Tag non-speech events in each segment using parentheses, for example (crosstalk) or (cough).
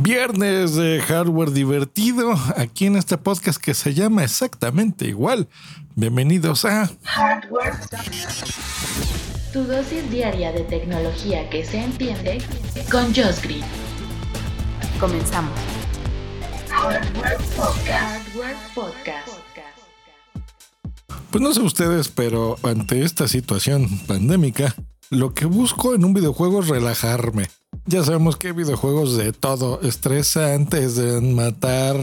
Viernes de hardware divertido aquí en este podcast que se llama exactamente igual. Bienvenidos a Hardware. Tu dosis diaria de tecnología que se entiende con Josh Green. Comenzamos. Hardware Podcast. Pues no sé ustedes, pero ante esta situación pandémica, lo que busco en un videojuego es relajarme. Ya sabemos que videojuegos de todo, estresantes, de matar.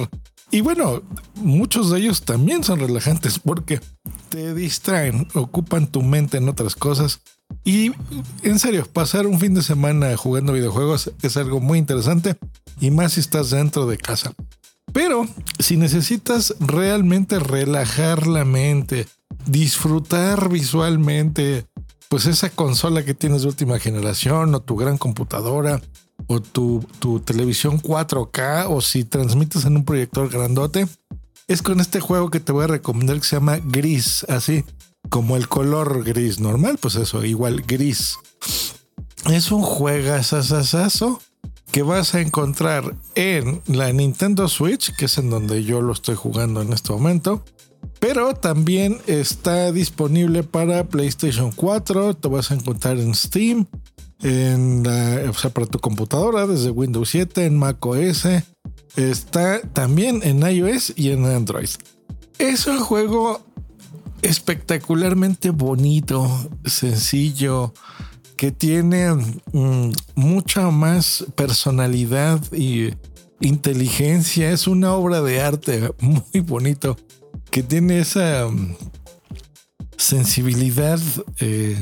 Y bueno, muchos de ellos también son relajantes porque te distraen, ocupan tu mente en otras cosas. Y en serio, pasar un fin de semana jugando videojuegos es algo muy interesante y más si estás dentro de casa. Pero si necesitas realmente relajar la mente, disfrutar visualmente, pues esa consola que tienes de última generación o tu gran computadora o tu, tu televisión 4K o si transmites en un proyector grandote, es con este juego que te voy a recomendar que se llama Gris, así como el color gris normal, pues eso, igual gris. Es un juegazazazazo que vas a encontrar en la Nintendo Switch, que es en donde yo lo estoy jugando en este momento. Pero también está disponible para PlayStation 4. Te vas a encontrar en Steam, en o sea, para tu computadora desde Windows 7, en Mac OS. Está también en iOS y en Android. Es un juego espectacularmente bonito, sencillo, que tiene mm, mucha más personalidad y inteligencia. Es una obra de arte muy bonito que tiene esa mm, sensibilidad eh,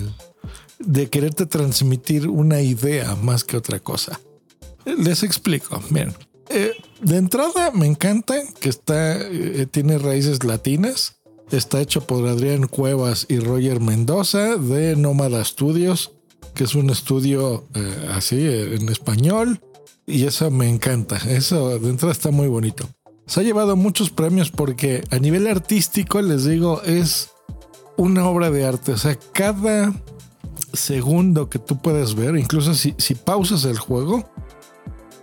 de quererte transmitir una idea más que otra cosa. Les explico. Miren, eh, de entrada me encanta que está, eh, tiene raíces latinas. Está hecho por Adrián Cuevas y Roger Mendoza de Nómada Studios, que es un estudio así en español. Y eso me encanta. Eso de entrada está muy bonito. Se ha llevado muchos premios porque a nivel artístico, les digo, es una obra de arte. O sea, cada segundo que tú puedes ver, incluso si, si pausas el juego,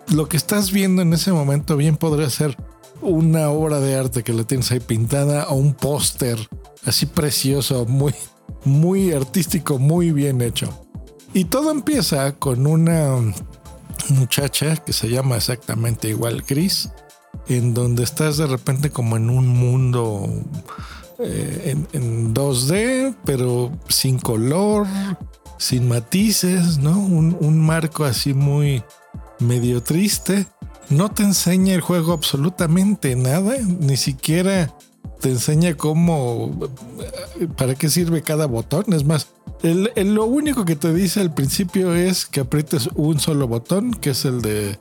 lo que estás viendo en ese momento bien podría ser una obra de arte que la tienes ahí pintada o un póster así precioso, muy, muy artístico, muy bien hecho. Y todo empieza con una muchacha que se llama exactamente igual Gris, en donde estás de repente como en un mundo eh, en, 2D, pero sin color, sin matices, ¿no? Un, un, marco así muy medio triste. No te enseña el juego absolutamente nada, ni siquiera te enseña cómo, para qué sirve cada botón. Es más, lo único que te dice al principio es que aprietes un solo botón, que es el de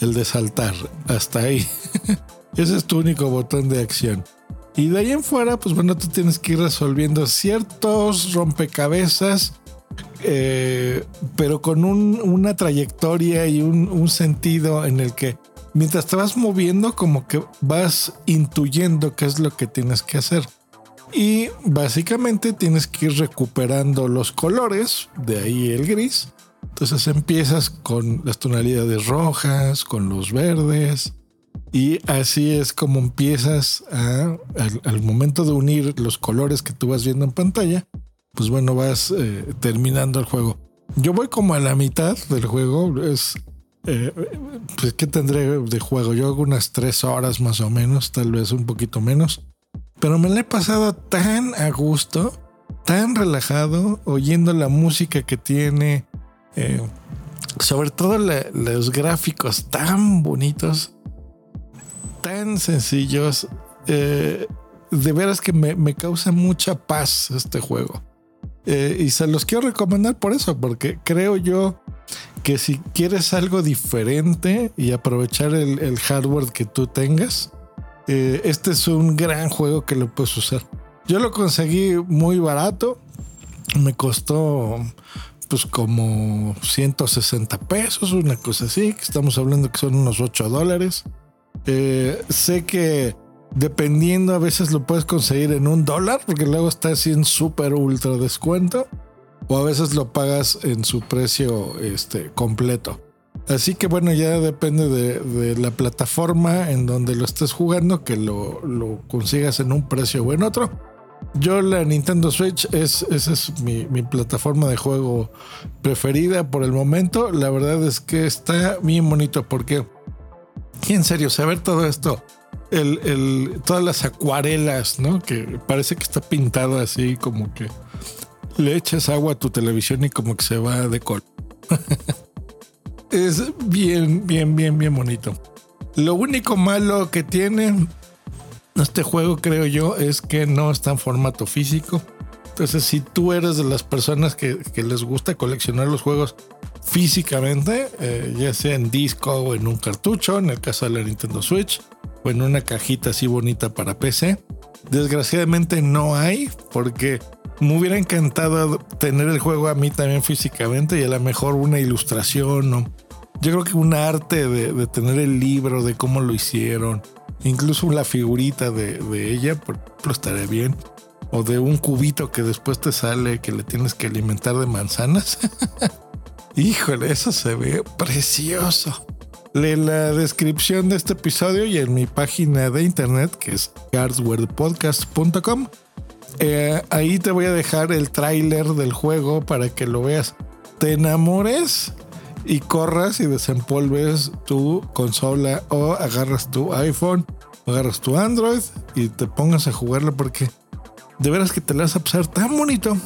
el de saltar. Hasta ahí. (laughs) Ese es tu único botón de acción. Y de ahí en fuera, pues bueno, tú tienes que ir resolviendo ciertos rompecabezas, eh, pero con una trayectoria y un, un, sentido en el que mientras te vas moviendo, como que vas intuyendo qué es lo que tienes que hacer. Y básicamente tienes que ir recuperando los colores, de ahí el gris, entonces empiezas con las tonalidades rojas, con los verdes, y así es como empiezas a, al, momento de unir los colores que tú vas viendo en pantalla, pues bueno, vas eh, terminando el juego. Yo voy como a la mitad del juego, es... Eh, pues, ¿qué tendré de juego? Yo hago unas tres horas más o menos, tal vez un poquito menos. Pero me la he pasado tan a gusto, tan relajado, oyendo la música que tiene, eh, sobre todo los gráficos tan bonitos, tan sencillos. Eh, de veras que me, causa mucha paz este juego. Eh, y se los quiero recomendar por eso, porque creo yo que si quieres algo diferente y aprovechar el, hardware que tú tengas, este es un gran juego que lo puedes usar. Yo lo conseguí muy barato, me costó pues como 160 pesos, una cosa así, que estamos hablando que son unos 8 dólares. Eh, sé que dependiendo a veces lo puedes conseguir en un dólar, porque luego está así en súper ultra descuento, o a veces lo pagas en su precio este, completo. Así que bueno, ya depende de, la plataforma en donde lo estés jugando, que lo, consigas en un precio o en otro. Yo la Nintendo Switch es, esa es mi, plataforma de juego preferida por el momento. La verdad es que está bien bonito porque, en serio, saber todo esto, el, todas las acuarelas, ¿no? Que parece que está pintado así como que le echas agua a tu televisión y como que se va de col. (laughs) es bien, bien, bien, bien bonito. Lo único malo que tiene este juego, creo yo, es que no está en formato físico. Entonces, si tú eres de las personas que, les gusta coleccionar los juegos físicamente, eh, ya sea en disco o en un cartucho, en el caso de la Nintendo Switch, o en una cajita así bonita para PC, desgraciadamente no hay, porque me hubiera encantado tener el juego a mí también físicamente y a lo mejor una ilustración o yo creo que un arte de, tener el libro de cómo lo hicieron, incluso la figurita de, ella, por ejemplo, estaría bien. O de un cubito que después te sale que le tienes que alimentar de manzanas. (laughs) Híjole, eso se ve precioso. Lee la descripción de este episodio y en mi página de internet que es cardswordpodcast.com eh, ahí te voy a dejar el tráiler del juego para que lo veas. Te enamores y corras y desempolves tu consola o agarras tu iPhone o agarras tu Android y te pongas a jugarlo porque de veras que te la vas a pasar tan bonito,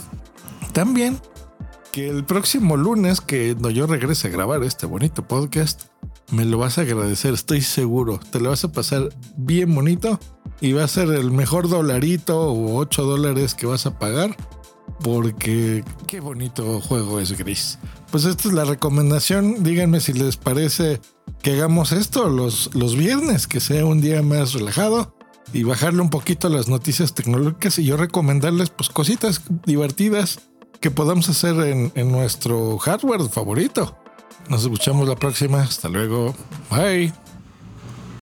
tan bien, que el próximo lunes que no yo regrese a grabar este bonito podcast, me lo vas a agradecer, estoy seguro. Te lo vas a pasar bien bonito y va a ser el mejor dolarito o 8 dólares que vas a pagar porque qué bonito juego es Gris. Pues esta es la recomendación. Díganme si les parece que hagamos esto los, los viernes, que sea un día más relajado y bajarle un poquito las noticias tecnológicas y yo recomendarles pues cositas divertidas que podamos hacer en, en nuestro hardware favorito. Nos escuchamos la próxima. Hasta luego. Bye.